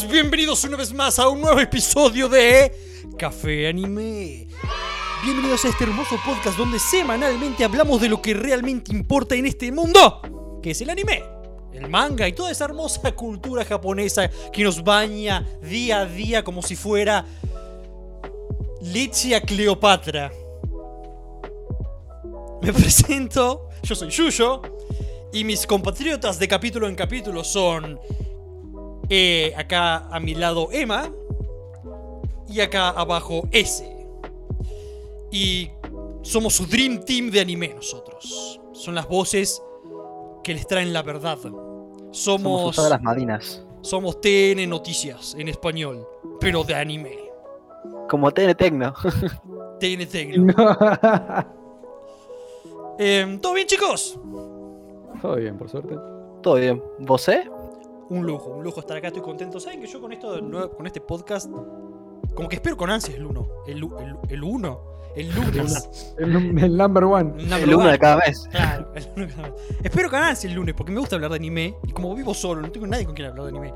bienvenidos una vez más a un nuevo episodio de Café Anime. Bienvenidos a este hermoso podcast donde semanalmente hablamos de lo que realmente importa en este mundo, que es el anime, el manga y toda esa hermosa cultura japonesa que nos baña día a día como si fuera leche a Cleopatra. Me presento, yo soy Yuyo y mis compatriotas de capítulo en capítulo son eh, acá a mi lado Emma y acá abajo S. Y somos su Dream Team de anime nosotros. Son las voces que les traen la verdad. Somos Somos, todas las Madinas. somos TN Noticias en español, pero de anime. Como TN Tecno. TN Tecno. Em, ¿Todo bien chicos? Todo bien, por suerte. Todo bien. ¿Vos, eh? Un lujo, un lujo estar acá, estoy contento. ¿Saben que yo con esto, de con este podcast, como que espero con ansias el uno? El, el, el uno, el lunes. El, num- el number one. Number El uno one. de cada mes. Claro, el uno cada vez. Espero con ansias el lunes porque me gusta hablar de anime y como vivo solo, no tengo nadie con quien hablar de anime.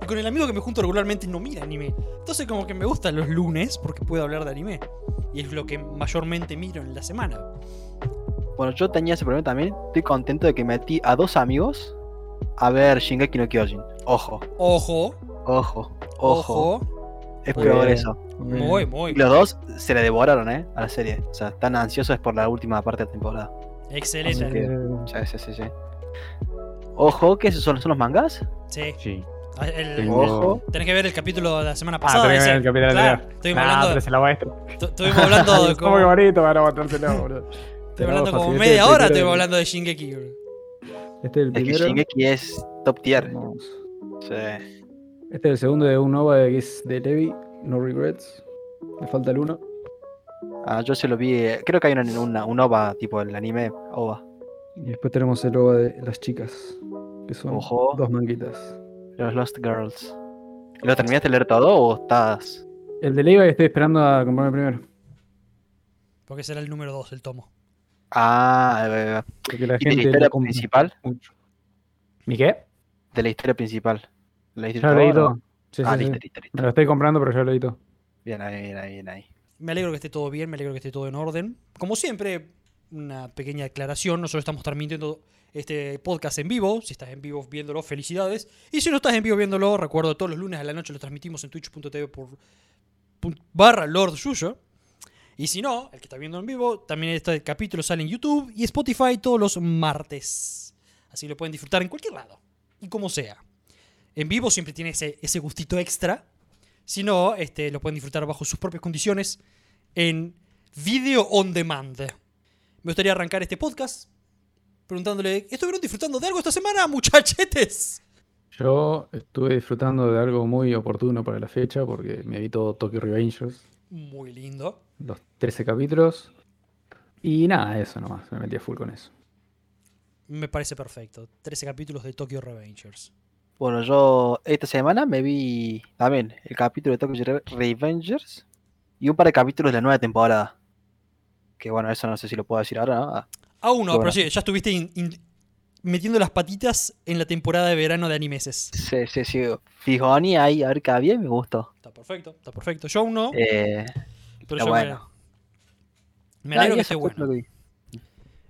Y con el amigo que me junto regularmente no mira anime. Entonces como que me gustan los lunes porque puedo hablar de anime. Y es lo que mayormente miro en la semana. Bueno, yo tenía ese problema también. Estoy contento de que metí a dos amigos a ver Shingeki no Kyojin. Ojo, Ojo, ojo, ojo. Es Muy peor bien. eso. Muy, muy. Y los dos se le devoraron, ¿eh? A la serie. O sea, están ansiosos por la última parte de la temporada. Excelente. Que- Eh, Sí, sí, sí. Ojo, ¿qué esos son, son los mangas? Sí. Sí. Ah, el- Ojo. Tenés que ver el capítulo de la semana Ah, pasada. tenés que ese. ver el capítulo Claro, anterior. estuvimos Nah, hablando, se la estuvimos hablando de como, bonito para boludo. estuvimos hablando como media hora, estuvimos hablando de Shingeki. bro. Este es el Es que primero. Shingeki es top tier. Sí. Este es el segundo de un OVA que es de Levi, No Regrets. Le falta el uno. Ah, yo se lo vi. eh, Creo que hay una, una- un OVA, tipo el anime OVA. Y después tenemos el OVA de las chicas, que son Ojo. dos manguitas. Los Lost Girls. ¿Lo terminaste de leer todo o estás.? El de Levi estoy esperando a comprarme primero. Porque será el número 2, el tomo. Ah, eh, Porque la ¿y de la gente historia principal? ¿Mi qué? De la historia principal. ¿La leíste Ya lo leí todo, todo. no? Sí, Ah, sí, sí. listo, listo, listo. Me lo estoy comprando, pero ya lo leí todo. Bien ahí, bien ahí, bien ahí. Me alegro que esté todo bien, me alegro que esté todo en orden. Como siempre, una pequeña aclaración. Nosotros estamos transmitiendo este podcast en vivo. Si estás en vivo viéndolo, felicidades. Y si no estás en vivo viéndolo, recuerdo todos los lunes a la noche lo transmitimos en twitch.tv por barra Lord Suyo. Y si no, el que está viendo en vivo, también este capítulo sale en YouTube y Spotify todos los martes. Así lo pueden disfrutar en cualquier lado. Y como sea. En vivo siempre tiene ese, ese gustito extra. Si no, este, lo pueden disfrutar bajo sus propias condiciones en Video On Demand. Me gustaría arrancar este podcast preguntándole, ¿estuvieron disfrutando de algo esta semana, muchachetes? Yo estuve disfrutando de algo muy oportuno para la fecha porque me vi todo Tokyo Revengers, Muy lindo. los 13 capítulos. Y nada, eso nomás, me metí a full con eso. Me parece perfecto. 13 capítulos de Tokyo Revengers. Bueno, yo esta semana me vi también el capítulo de Tokyo Re- Revengers y un par de capítulos de la nueva temporada. Que bueno, eso no sé si lo puedo decir ahora, ¿no? Ah, Ah, uno, Bueno. pero sí, ya estuviste in- in- metiendo las patitas en la temporada de verano de animeses. Sí, sí, sí. Fijoni ahí, a ver qué había y me gustó. Perfecto, está perfecto. Yo aún no, Eh, pero está yo bueno. me, me alegro que esté bueno. que.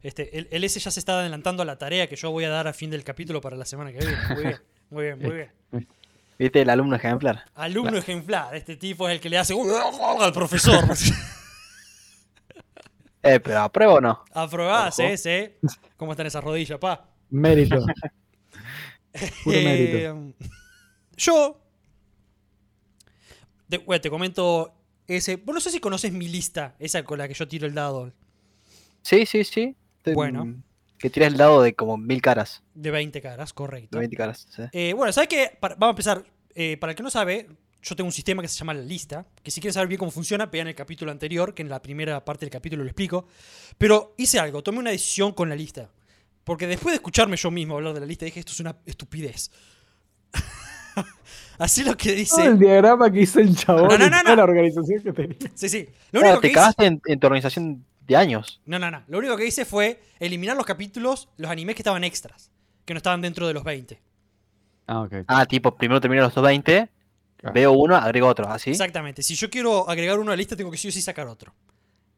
Este, el, el S ya se está adelantando a la tarea que yo voy a dar a fin del capítulo para la semana que viene. Muy bien, muy bien, muy bien. ¿Viste el alumno ejemplar? Alumno ejemplar, este tipo es el que le hace al profesor. Eh, pero apruebo o no. Aprobás, Ojo. ¿eh? ¿Sí? ¿Cómo están esas rodillas, pa? Mérito. Puro mérito. Eh, yo. Te, bueno, te comento ese. Vos no sé si conoces mi lista, esa con la que yo tiro el dado. Sí, sí, sí. Bueno. Que tiras el dado de como mil caras. De 20 caras, correcto. De 20 caras. sí. Eh, bueno, ¿sabes qué? Para- vamos a empezar. Eh, para el que no sabe, yo tengo un sistema que se llama la lista. Que si quieren saber bien cómo funciona, vean el capítulo anterior, que en la primera parte del capítulo lo explico. Pero hice algo, tomé una decisión con la lista. Porque después de escucharme yo mismo hablar de la lista, dije, esto es una estupidez. Así lo que dice. el diagrama que hizo el chabón No, no, no, no. la organización que tenía. Sí, sí. Lo Claro, único que te hice. cagaste en, en tu organización de años. No, no, no. Lo único que hice fue eliminar los capítulos, los animes que estaban extras. Que no estaban dentro de los 20. Ah, ok. Ah, tipo, primero terminé los 20 Claro. Veo uno, agrego otro, ¿así? Exactamente. Si yo quiero agregar uno a la lista, tengo que sí o sí sacar otro.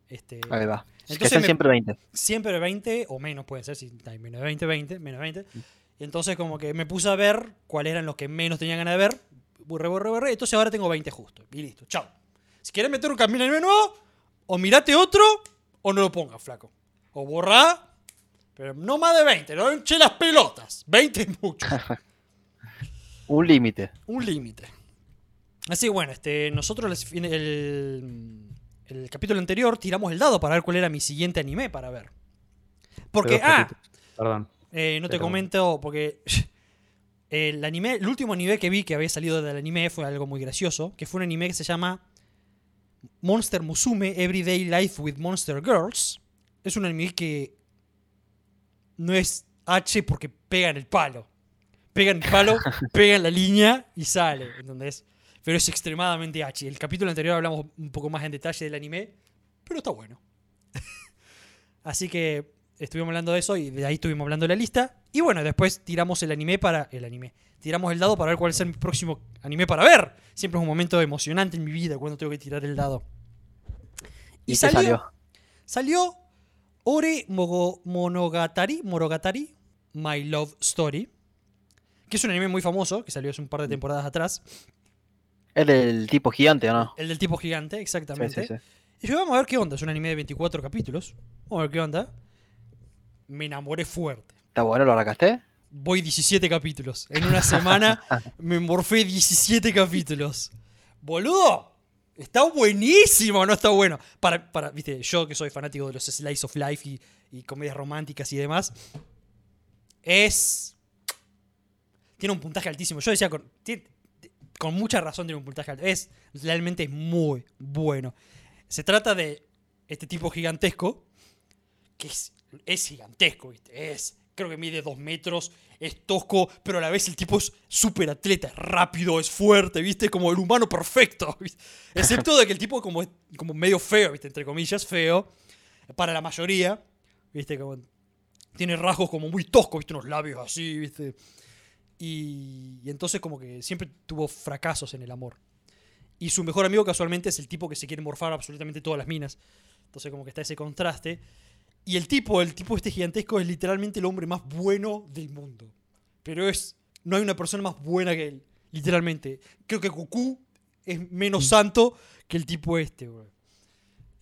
Este, Ahí va. que Entonces sean me- siempre 20. siempre 20 o menos puede ser, si hay menos de 20, 20, menos de 20. Y entonces como que me puse a ver cuáles eran los que menos tenía ganas de ver. Borré, borré, borré. Entonces ahora tengo 20 justo. Y listo. Chao. Si quieres meter un camino anime nuevo, o mirate otro, o no lo pongas, flaco. O borrá, pero no más de 20. No hinche las pelotas. 20 es mucho. Un límite. un límite. Así que bueno, este, nosotros en el, el capítulo anterior tiramos el dado para ver cuál era mi siguiente anime para ver. Porque, ah. Perdón. Eh, no te comento, porque el anime, el último anime que vi que había salido del anime fue algo muy gracioso, que fue un anime que se llama Monster Musume Everyday Life with Monster Girls. Es un anime que no es H porque pega en el palo. Pega en el palo, pega en la línea y sale, ¿entendés? Pero es extremadamente H. El capítulo anterior hablamos un poco más en detalle del anime, pero está bueno. Así que estuvimos hablando de eso y de ahí estuvimos hablando de la lista. Y bueno, después tiramos el anime para. El anime. Tiramos el dado para ver cuál es el próximo anime para ver. Siempre es un momento emocionante en mi vida cuando tengo que tirar el dado. ¿Y, salió? Salió Ore Mogo- Monogatari, Monogatari, My Love Story, que es un anime muy famoso, que salió hace un par de temporadas atrás. ¿Es del tipo gigante o no? El del tipo gigante, Sí, exactamente. sí, sí. Y yo, vamos a ver qué onda. Es un anime de 24 capítulos. Vamos a ver qué onda. Me enamoré fuerte. ¿Está bueno? ¿Lo arrancaste? Voy 17 capítulos. En una semana me morfé 17 capítulos. Boludo, está buenísimo, no está bueno. Para, para, viste, yo que soy fanático de los slice of life y, y comedias románticas y demás, es. Tiene un puntaje altísimo. Yo decía, con, tiene- con mucha razón tiene un puntaje alto. Es, realmente es muy bueno. Se trata de este tipo gigantesco, que es, es gigantesco, ¿viste? Es, creo que mide dos metros, es tosco, pero a la vez el tipo es súper atleta, es rápido, es fuerte, ¿viste? Como el humano perfecto, ¿viste? Excepto de que el tipo como es como medio feo, ¿viste? Entre comillas, feo, para la mayoría, ¿viste? Como tiene rasgos como muy toscos, ¿viste? Unos labios así, ¿viste? Y, y entonces como que siempre tuvo fracasos en el amor. Y su mejor amigo casualmente es el tipo que se quiere morfar absolutamente todas las minas. Entonces como que está ese contraste. Y el tipo, el tipo este gigantesco es literalmente el hombre más bueno del mundo. Pero es, no hay una persona más buena que él. Literalmente. Creo que Goku es menos santo que el tipo este, güey.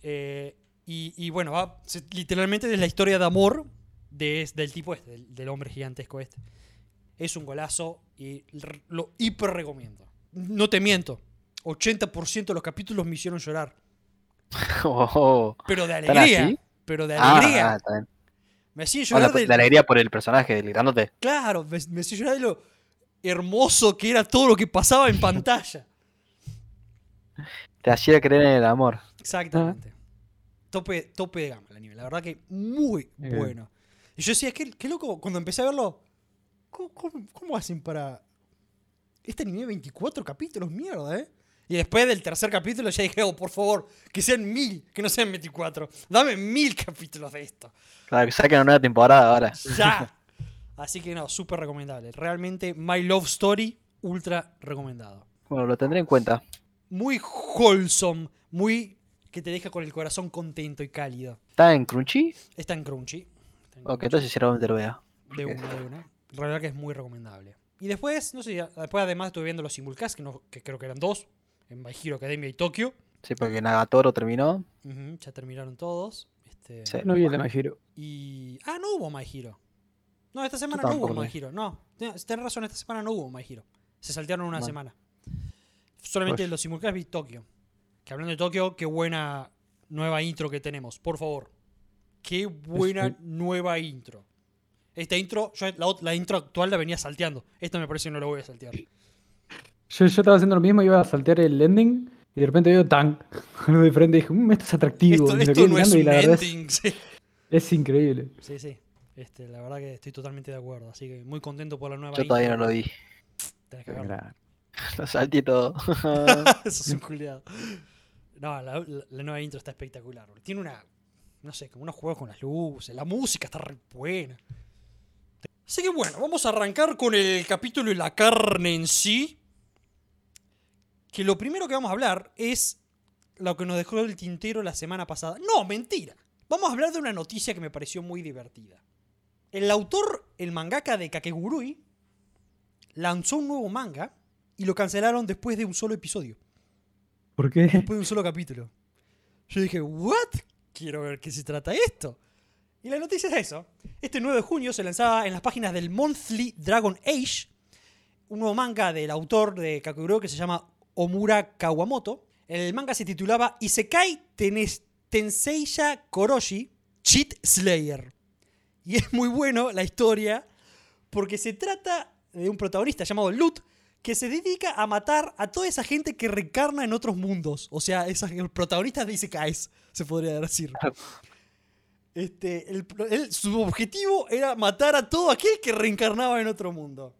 Eh, y, y bueno, va, se- literalmente es la historia de amor de, del tipo este, del, del hombre gigantesco este. Es un golazo y lo hiper recomiendo. No te miento. 80% de los capítulos me hicieron llorar. Oh, Pero de ¿Tan alegría. Pero de Ah, alegría. ah, está bien. me hacía llorar la, de, la alegría por el personaje, grandote. Claro, me, me hacía llorar de lo hermoso que era todo lo que pasaba en pantalla. Te hacía creer en el amor. Exactamente. Tope, tope de gama el anime. La verdad que muy bueno. Y yo decía, qué, qué loco, cuando empecé a verlo, ¿cómo, cómo- cómo hacen para... Este anime 24 capítulos, mierda, ¿eh? Y después del tercer capítulo ya dije, oh, por favor, que sean mil, que no sean 24. Dame mil capítulos de esto. Claro, que saquen una nueva temporada ahora. Ya. Así que no, súper recomendable. Realmente, My Love Story, ultra recomendado. Bueno, lo tendré en cuenta. Muy wholesome, muy que te deja con el corazón contento y cálido. ¿Está en Crunchy? Está en Crunchy. Está en Ok, Crunchy. entonces seguramente lo vea. De una, de una. La verdad que es muy recomendable. Y después, no sé, después además estuve viendo los simulcasts, que, no- que creo que eran dos, en My Hero Academia y Tokio. Sí, porque Nagatoro terminó. Ya terminaron todos. Este, Sí. No vi el de My Hero. Y. Ah, no hubo My Hero. No, esta semana no hubo My. Hero. No, tenés razón, esta semana no hubo My Hero. Se saltearon una semana. Solamente Pues. los simulcasts vi Tokio. Que hablando de Tokio, qué buena nueva intro que tenemos, por favor. Qué buena nueva intro. Esta intro, yo la, la intro actual la venía salteando. Esta me parece que no la voy a saltear. Yo, yo estaba haciendo lo mismo, iba a saltear el ending y de repente veo tan algo de frente y dije, mmm, esto es atractivo. Esto, esto no es mirando y un la verdad es, ending. Sí, es increíble. sí. sí. Este, la verdad que estoy totalmente de acuerdo. Así que muy contento por la nueva Yo intro. todavía no lo vi. Tenés que verlo. Lo salté todo. Eso es un culiado. No, la, la- la nueva intro está espectacular. Tiene una. No sé, como unos juegos con las luces. La música está re buena. Así que bueno, vamos a arrancar con el capítulo y la carne en sí. Que lo primero que vamos a hablar es lo que nos dejó el tintero la semana pasada. No, mentira. Vamos a hablar de una noticia que me pareció muy divertida. El autor, el mangaka de Kakegurui, lanzó un nuevo manga y lo cancelaron después de un solo episodio, ¿Por qué? después de un solo capítulo. Yo dije, ¿what? Quiero ver qué se trata esto. Y la noticia es eso. Este 9 de junio se lanzaba en las páginas del Monthly Dragon Age un nuevo manga del autor de Kakegurui que se llama Omura Kawamoto. El manga se titulaba Isekai Tenseiya Koroshi Cheat Slayer. Y es muy bueno la historia porque se trata de un protagonista llamado Lut que se dedica a matar a toda esa gente que reencarna en otros mundos. O sea, esos protagonistas de Isekais, se podría decir. Este, el su objetivo era matar a todo aquel que reencarnaba en otro mundo.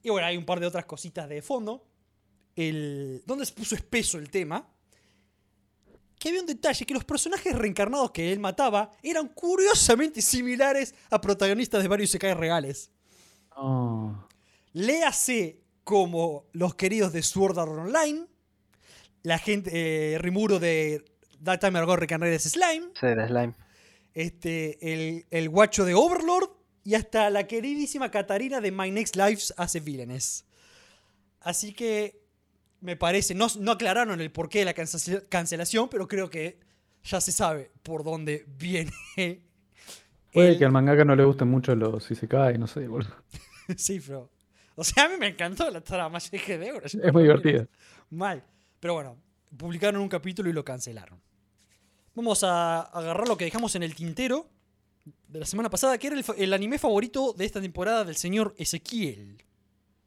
Y bueno, hay un par de otras cositas de fondo. El, ¿Dónde se puso espeso el tema? Que había un detalle, que los personajes reencarnados que él mataba eran curiosamente similares a protagonistas de varios Isekais reales. No. Léase como los queridos de Sword Art Online, la gente, eh, Rimuro de That Time Ago Recarnated Slime, Sí, de slime. este, el, el guacho de Overlord y hasta la queridísima Katarina de My Next Lives hace Villains. Así que me parece, no, no aclararon el porqué de la cancel- cancelación, pero creo que ya se sabe por dónde viene. Puede el- que al mangaka no le gusten mucho los Isekai, no sé, boludo. sí, pero. O sea, a mí me encantó la trama, yo dije de euros. Es muy divertido. Mal. Pero bueno, publicaron un capítulo y lo cancelaron. Vamos a agarrar lo que dejamos en el tintero de la semana pasada, que era el anime favorito de esta temporada del señor Ezequiel.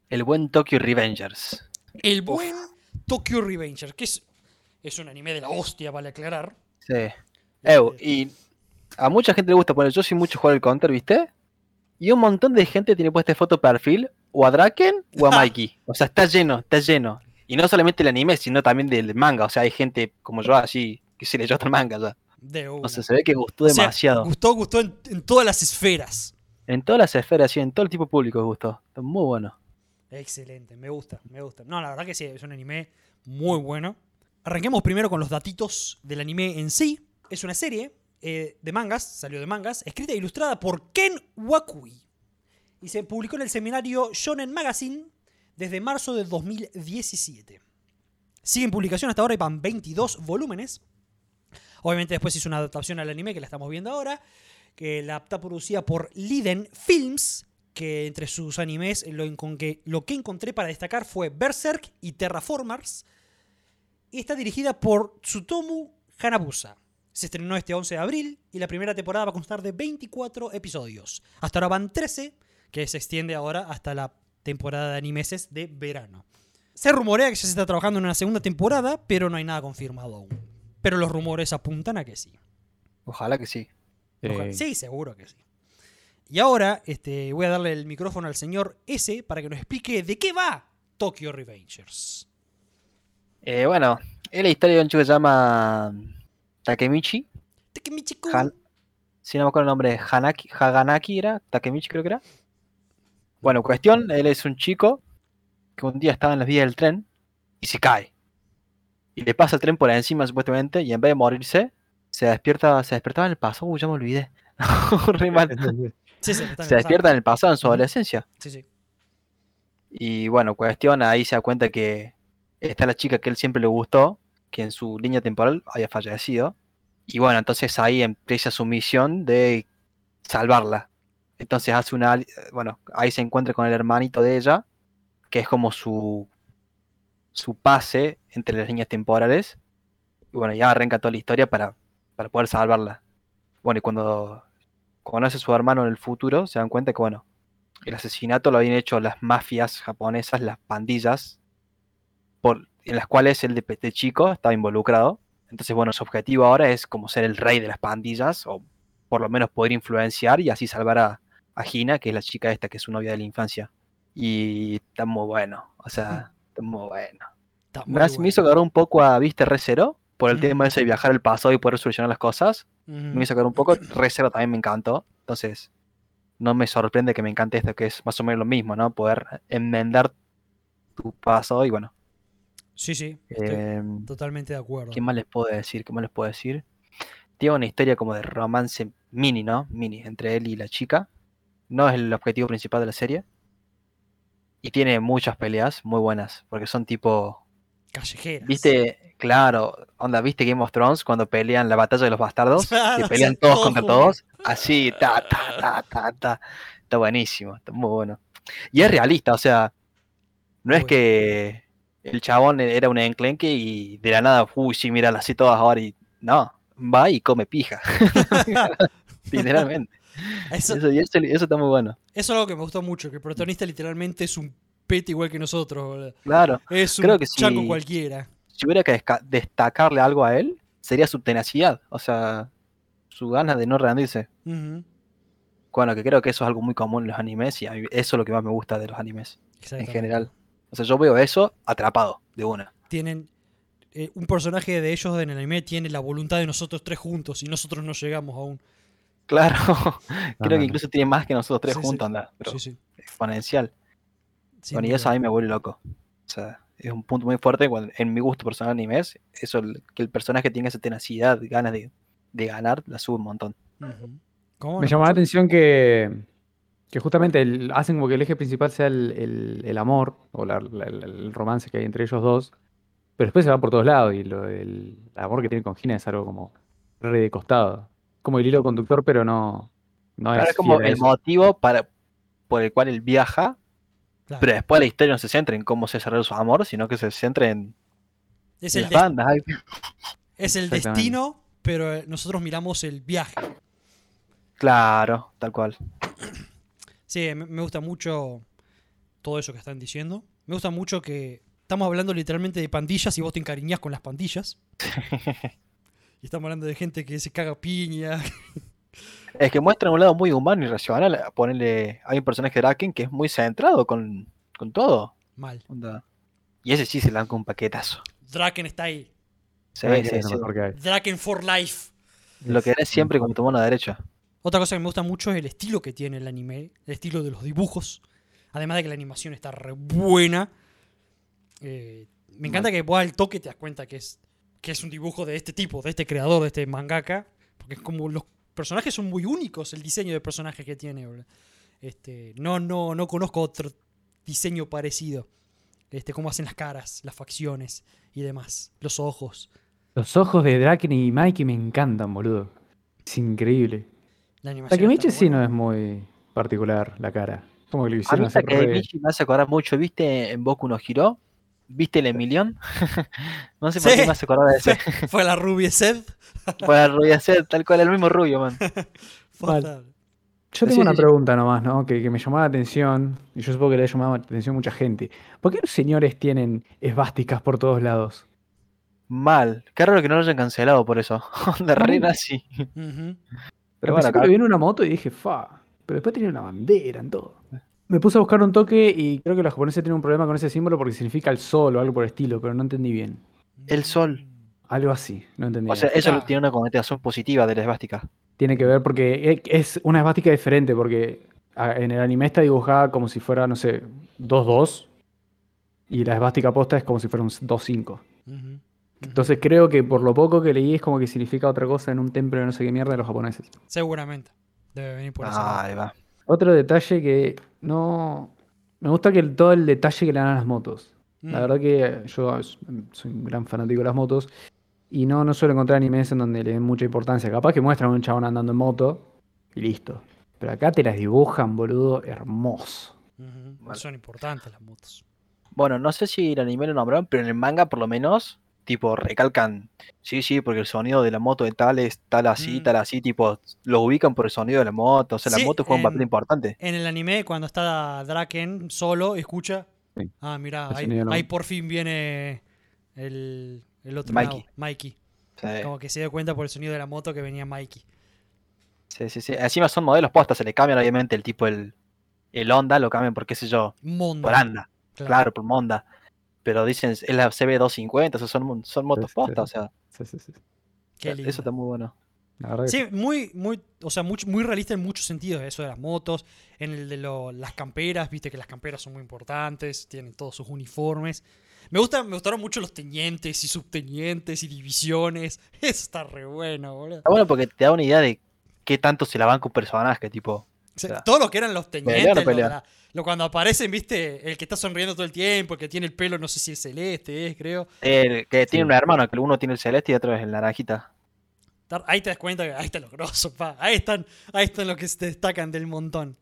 El buen Tokyo Revengers. El buen Tokyo Revenger, que es, es un anime de la hostia, vale aclarar. Sí. Ew, Este, y a mucha gente le gusta poner, yo soy mucho jugar el counter, ¿viste? Y un montón de gente tiene puesta foto perfil o a Draken o a Mikey. O sea, está lleno, está lleno. Y no solamente el anime, sino también del manga. O sea, hay gente como yo así que se leyó hasta el manga ya. de una. O sea, se ve que gustó O sea, demasiado. gustó, gustó en, en todas las esferas. En todas las esferas, sí, en todo el tipo de público gustó. Está muy bueno. Excelente, me gusta, me gusta. No, la verdad que sí, es un anime muy bueno. Arranquemos primero con los datitos del anime en sí. Es una serie eh, de mangas, salió de mangas, escrita e ilustrada por Ken Wakui. Y se publicó en el seminario Shonen Magazine desde marzo de 2017. Sigue en publicación hasta ahora y van 22 volúmenes. Obviamente después hizo una adaptación al anime que la estamos viendo ahora, que la está producida por Liden Films, que entre sus animes lo, que, lo que encontré para destacar fue Berserk y Terraformers. Y está dirigida por Tsutomu Hanabusa. Se estrenó este 11 de abril y la primera temporada va a constar de 24 episodios. Hasta ahora van 13, que se extiende ahora hasta la temporada de animeses de verano. Se rumorea que ya se está trabajando en una segunda temporada, pero no hay nada confirmado aún. Pero los rumores apuntan a que sí. Ojalá que sí. Ojalá- Eh, Sí, seguro que sí. Y ahora este, voy a darle el micrófono al señor S para que nos explique de qué va Tokyo Revengers. Eh, bueno, es la historia de un chico que se llama Takemichi. Takemichi-kun. Han- si no me acuerdo el nombre, Hanaki, Haganaki era, Takemichi creo que era. Bueno, cuestión, él es un chico que un día estaba en las vías del tren y se cae. Y le pasa el tren por encima supuestamente y en vez de morirse, se despierta, se despertaba en el pasado, uy, ya me olvidé. Re mal. Sí, sí, está Se despierta en el pasado, en su adolescencia. Sí, sí. Y bueno, cuestión, ahí se da cuenta que está la chica que él siempre le gustó, que en su línea temporal había fallecido. Y bueno, entonces ahí empieza su misión de salvarla. Entonces hace una... Bueno, ahí se encuentra con el hermanito de ella, que es como su... su pase entre las líneas temporales. Y bueno, ya arranca toda la historia para, para poder salvarla. Bueno, y cuando conoce a su hermano en el futuro, se dan cuenta que, bueno, el asesinato lo habían hecho las mafias japonesas, las pandillas, por, en las cuales él de, de chico estaba involucrado. Entonces, bueno, su objetivo ahora es como ser el rey de las pandillas, o por lo menos poder influenciar y así salvar a, a Hina, que es la chica esta, que es su novia de la infancia. Y está muy bueno, o sea, está muy bueno. Está Me, muy hace- me bueno. hizo agarrar un poco a Viste Re Zero, por el tema ese de viajar al pasado y poder solucionar las cosas. Me hizo agarrar un poco. Re Zero también me encantó. Entonces, no me sorprende que me encante esto, que es más o menos lo mismo, ¿no? Poder enmendar tu pasado y bueno, Sí, sí, estoy Em, totalmente de acuerdo. ¿Qué más les puedo decir? ¿Qué más les puedo decir? Tiene una historia como de romance mini, ¿no? Mini, entre él y la chica. No es el objetivo principal de la serie. Y tiene muchas peleas muy buenas, porque son tipo... Callejeras. ¿Viste? Claro, onda, ¿viste Game of Thrones cuando pelean la batalla de los bastardos? Que pelean todos contra todos. Así, ta, ta, ta, ta, ta. Está buenísimo, está muy bueno. Y es realista, o sea, no es que el chabón era un enclenque y de la nada, uy, sí, mira, así todas ahora y. No, va y come pija. Literalmente. Eso, Eso, y eso, eso está muy bueno. eso es algo que me gustó mucho, que el protagonista literalmente es un pete igual que nosotros. boludo. Claro. Es un Creo que chango sí. cualquiera. Si hubiera que destacarle algo a él, sería su tenacidad. O sea, su ganas de no rendirse. Bueno, que creo que eso es algo muy común en los animes y eso es lo que más me gusta de los animes en general. O sea, yo veo eso atrapado de una. Tienen. eh, un personaje de ellos en el anime tiene la voluntad de nosotros tres juntos y nosotros no llegamos aún. Claro, creo no. que incluso tiene más que nosotros tres Sí, sí. juntos, anda, pero Sí, sí. exponencial. bueno, y eso a mí me vuelve loco. O sea, es un punto muy fuerte cuando- en mi gusto personal animes. Eso, el- que el personaje tenga esa tenacidad, ganas de, de ganar, la sube un montón. Ujú. ¿Cómo Me no? llamó la atención que, que justamente el- hacen como que el eje principal sea el, el- el amor o la- la- la- el romance que hay entre ellos dos, pero después se va por todos lados y lo, el, amor que tiene con Gina es algo como re de costado. Como el hilo conductor, pero no, no Claro, es es como el eso. motivo para, por el cual él viaja, Claro. pero después la historia no se centra en cómo se desarrolla su amor, sino que se centra en, es, en el las bandas. es el destino, pero eh, nosotros miramos el viaje. Claro, tal cual. Sí, me, me gusta mucho todo eso que están diciendo. Me gusta mucho que estamos hablando literalmente de pandillas y vos te encariñás con las pandillas. y estamos hablando de gente que se caga piña. Es que muestran un lado muy humano y racional. Ponerle, hay un personaje de Draken que es muy centrado con, con todo. Mal. onda. Y ese sí se lanza un paquetazo. Draken está ahí. Sí, sí, sí. hay. Draken for life. Lo que eres siempre como tu mano derecha. Otra cosa que me gusta mucho es el estilo que tiene el anime, el estilo de los dibujos. Además de que la animación está re buena. Eh, me encanta que vos al toque te das cuenta que es, que es un dibujo de este tipo, de este creador, de este mangaka. Porque es como los personajes son muy únicos, el diseño de personajes que tiene. boludo. Este, no, no, no conozco otro diseño parecido. Este, cómo hacen las caras, las facciones y demás. Los ojos. Los ojos de Draken y Mikey me encantan, boludo. Es increíble. La animación. Takemichi sí buena. no es muy particular la cara. Como que lo A hicieron mí hacer re- Takemichi me hace acordar mucho, ¿viste en Boku no Hiro? ¿Viste el Emilión? no sé por Sí. qué me hace acordar de ese. Fue la rubia Sed. Para rubia ser tal cual, el mismo rubio, man. Fatal. Yo tengo Sí, una pregunta nomás, ¿no? Que, que me llamó la atención, y yo supongo que le ha llamado la atención a mucha gente. ¿Por qué los señores tienen esvásticas por todos lados? Mal. Qué raro que no lo hayan cancelado por eso. Onda re Ay. nazi. Ujú. Pero bueno, acá- lo vi en una moto y dije, fa. Pero después tenía una bandera en todo. Me puse a buscar un toque y creo que los japoneses tienen un problema con ese símbolo porque significa el sol o algo por el estilo, pero no entendí bien. El sol. Algo así, no entendí. O sea, bien. eso Claro. tiene una connotación positiva de la esvástica. Tiene que ver porque es una esvástica diferente, porque en el anime está dibujada como si fuera, no sé, 2-2. Y la esvástica posta es como si fuera un 2-5. Ujú. Entonces creo que por lo poco que leí es como que significa otra cosa en un templo de no sé qué mierda de los japoneses. Seguramente. Debe venir por ese lado. Ahí va. Otro detalle que no... Me gusta que el- todo el detalle que le dan a las motos. La Mm. verdad que yo soy un gran fanático de las motos y no, no suelo encontrar animes en donde le den mucha importancia. Capaz que muestran a un chabón andando en moto y listo. Pero acá te las dibujan, boludo, hermoso. Son importantes las motos. Bueno, no sé si el anime lo nombraron, pero en el manga por lo menos, tipo, recalcan, sí, sí, porque el sonido de la moto de tal es tal así, Mm. tal así, tipo, lo ubican por el sonido de la moto, o sea, Sí, la moto juega un papel importante. En el anime, cuando está Draken solo, escucha. Sí. Ah, mira, ahí, sonido no. ahí por fin viene el, el otro Mikey. lado, Mikey. Sí, Como que se dio cuenta por el sonido de la moto que venía Mikey. sí, sí, sí. Encima son modelos postas, se le cambian obviamente el tipo, el, el Honda, lo cambian por qué sé yo, Monda. por Anda, claro, por Monda. Pero dicen, es la CB250, o sea, son, son motos sí, postas, o sea, Sí, sí, sí. Qué lindo. eso está muy bueno. Sí, muy, muy, o sea, mucho- muy realista en muchos sentidos, eso de las motos, en el de lo- las camperas, viste que las camperas son muy importantes, tienen todos sus uniformes. Me, gusta, me gustaron mucho los tenientes y subtenientes y divisiones. Eso está re bueno, boludo. Está bueno porque te da una idea de qué tanto se la banca un personaje, tipo. O sea, sea, todo lo que eran los tenientes. pelear lo- pelear. la- lo cuando aparecen, viste, el que está sonriendo todo el tiempo, el que tiene el pelo, no sé si es celeste, es, creo. eh, que tiene Sí. un hermano, que uno tiene el celeste y otro es el naranjita. Ahí te das cuenta que ahí está lo grosso, pa. Ahí están, ahí están los que se destacan del montón.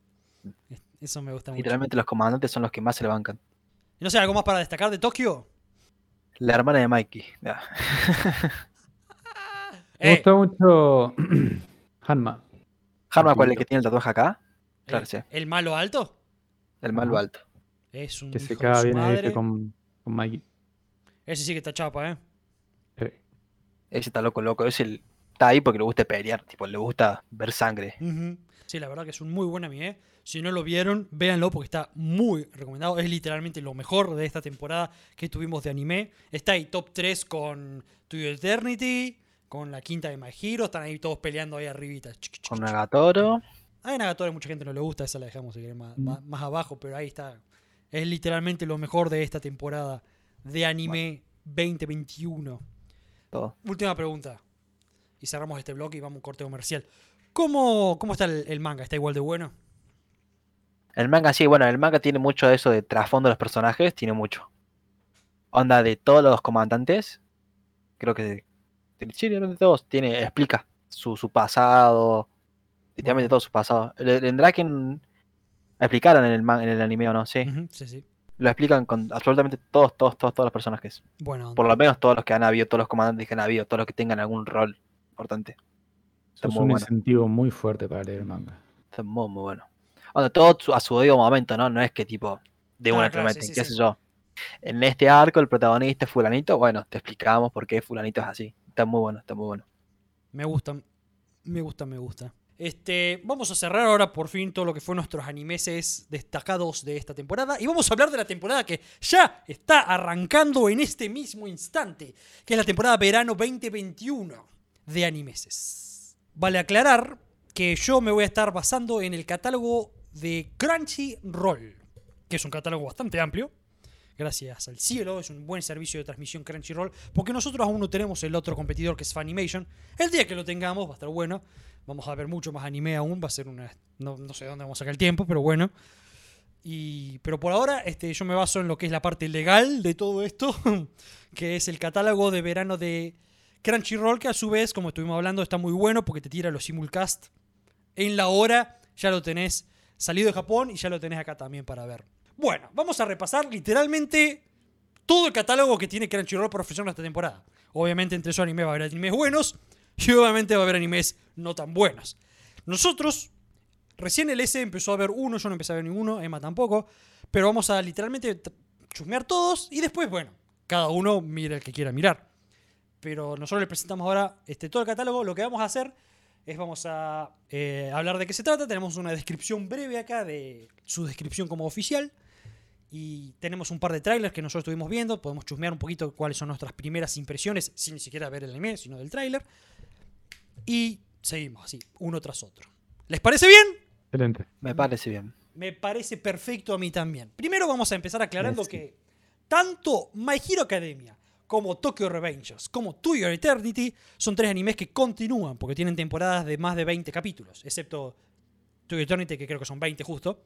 Eso me gusta mucho. Literalmente los comandantes son los que más se le bancan. Y no sé, ¿algo más para destacar de Tokio? La hermana de Mikey. ya. Me Eh, gustó mucho Hanma. Harma, ¿cuál es el que tiene el tatuaje acá? Claro, eh, sí. ¿El malo alto? El malo alto. Es un Que se caga bien ahí madre. con, con Mikey. Ese sí que está chapa, ¿eh? Eh, Ese está loco, loco. Es el. Está ahí porque le gusta pelear, tipo, le gusta ver sangre. Sí, la verdad que es un muy buen anime. Si no lo vieron, véanlo porque está muy recomendado. Es literalmente lo mejor de esta temporada que tuvimos de anime. Está ahí top 3 con To Eternity, con la quinta de My Hero. Están ahí todos peleando ahí arribita. Con. Nagatoro. A Nagatoro mucha gente no le gusta, esa la dejamos si más, Mm. más- más abajo, pero ahí está. Es literalmente lo mejor de esta temporada de anime 2021. Todo. Última pregunta. Y cerramos este bloque y vamos a un corte comercial. ¿Cómo, cómo está el, el manga? ¿Está igual de bueno? El manga, sí, bueno, el manga tiene mucho de eso de trasfondo de los personajes, tiene mucho. Onda de todos los comandantes, creo que sí, de todos, tiene, explica su, su pasado, literalmente todo su pasado. El, el Draken explicaron en el, man- en el anime o no, sí. Sí, sí. Lo explican con absolutamente todos, todos, todos, todos los personajes. Bueno, Por lo menos todos los que han habido, todos los comandantes que han habido, todos los que tengan algún rol importante. Está es muy un bueno. incentivo muy fuerte para leer manga. Está muy, muy bueno. Onda, todo su- a su debido momento, ¿no? No es que tipo de Ah, una claro, sí, sí, qué sí. sé yo. En este arco el protagonista es fulanito, bueno, te explicamos por qué fulanito es así. Está muy bueno, está muy bueno. me gusta, me gusta, me gusta. Este, vamos a cerrar ahora por fin todo lo que fue nuestros animeses destacados de esta temporada. Y vamos a hablar de la temporada que ya está arrancando en este mismo instante, que es la temporada verano 2021 de animeses. Vale aclarar que yo me voy a estar basando en el catálogo de Crunchyroll, que es un catálogo bastante amplio. Gracias al cielo, es un buen servicio de transmisión Crunchyroll, porque nosotros aún no tenemos el otro competidor que es Funimation. El día que lo tengamos va a estar bueno. Vamos a ver mucho más anime aún, va a ser una... No, no sé dónde vamos a sacar el tiempo, pero bueno. Y, pero por ahora este, yo me baso en lo que es la parte legal de todo esto, que es el catálogo de verano de Crunchyroll, que a su vez, como estuvimos hablando, está muy bueno porque te tira los simulcast en la hora, ya lo tenés salido de Japón y ya lo tenés acá también para ver. Bueno, vamos a repasar literalmente todo el catálogo que tiene Crunchyroll para ofrecernos esta temporada. Obviamente entre esos animes va a haber animes buenos y obviamente va a haber animes no tan buenos. Nosotros, recién el S empezó a ver uno, yo no empecé a ver ninguno, Emma tampoco, pero vamos a literalmente chusmear todos y después, bueno, cada uno mira el que quiera mirar. Pero nosotros le presentamos ahora este, todo el catálogo. Lo que vamos a hacer es vamos a eh, hablar de qué se trata. Tenemos una descripción breve acá de su descripción como oficial. Y tenemos un par de trailers que nosotros estuvimos viendo. Podemos chusmear un poquito cuáles son nuestras primeras impresiones, sin ni siquiera ver el anime, sino del tráiler. Y seguimos así, uno tras otro. ¿Les parece bien? Excelente. Me parece bien. Me parece perfecto a mí también. Primero vamos a empezar aclarando Sí. que tanto My Hero Academia como Tokyo Revengers como To Your Eternity son tres animes que continúan porque tienen temporadas de más de 20 capítulos, excepto To Your Eternity que creo que son 20 justo.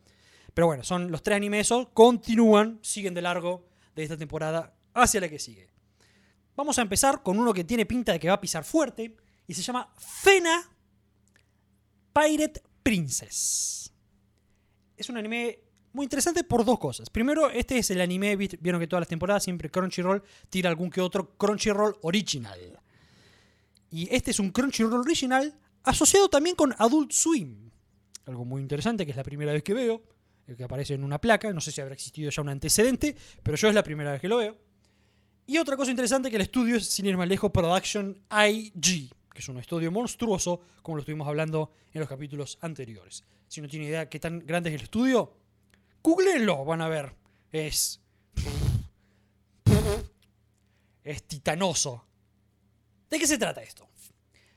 Pero bueno, son los tres animes esos, continúan, siguen de largo de esta temporada hacia la que sigue. Vamos a empezar con uno que tiene pinta de que va a pisar fuerte y se llama Fena Pirate Princess es un anime muy interesante por dos cosas. Primero, este es el anime, vieron que todas las temporadas siempre Crunchyroll tira algún que otro Crunchyroll original. Y este es un Crunchyroll original asociado también con Adult Swim. Algo muy interesante que es la primera vez que veo, el que aparece en una placa, no sé si habrá existido ya un antecedente, pero yo es la primera vez que lo veo. Y otra cosa interesante que el estudio es, sin ir lejos, Production IG, que es un estudio monstruoso, como lo estuvimos hablando en los capítulos anteriores. Si no tiene idea qué tan grande es el estudio, googleenlo, van a ver. Es. Es titanoso. ¿De qué se trata esto?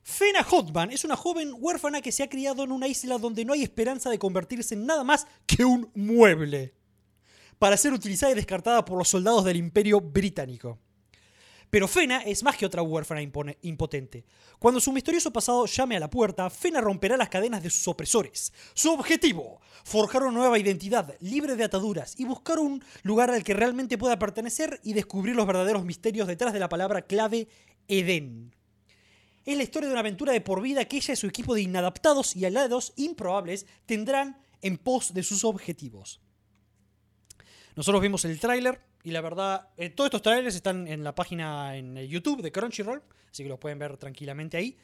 Fena Hotman es una joven huérfana que se ha criado en una isla donde no hay esperanza de convertirse en nada más que un mueble. para ser utilizada y descartada por los soldados del Imperio Británico. Pero Fena es más que otra huérfana impotente. Cuando su misterioso pasado llame a la puerta, Fena romperá las cadenas de sus opresores. Su objetivo, forjar una nueva identidad, libre de ataduras, y buscar un lugar al que realmente pueda pertenecer y descubrir los verdaderos misterios detrás de la palabra clave Edén. Es la historia de una aventura de por vida que ella y su equipo de inadaptados y aliados improbables tendrán en pos de sus objetivos. Nosotros vimos el tráiler y la verdad, eh, todos estos trailers están en la página en el YouTube de Crunchyroll, así que los pueden ver tranquilamente ahí.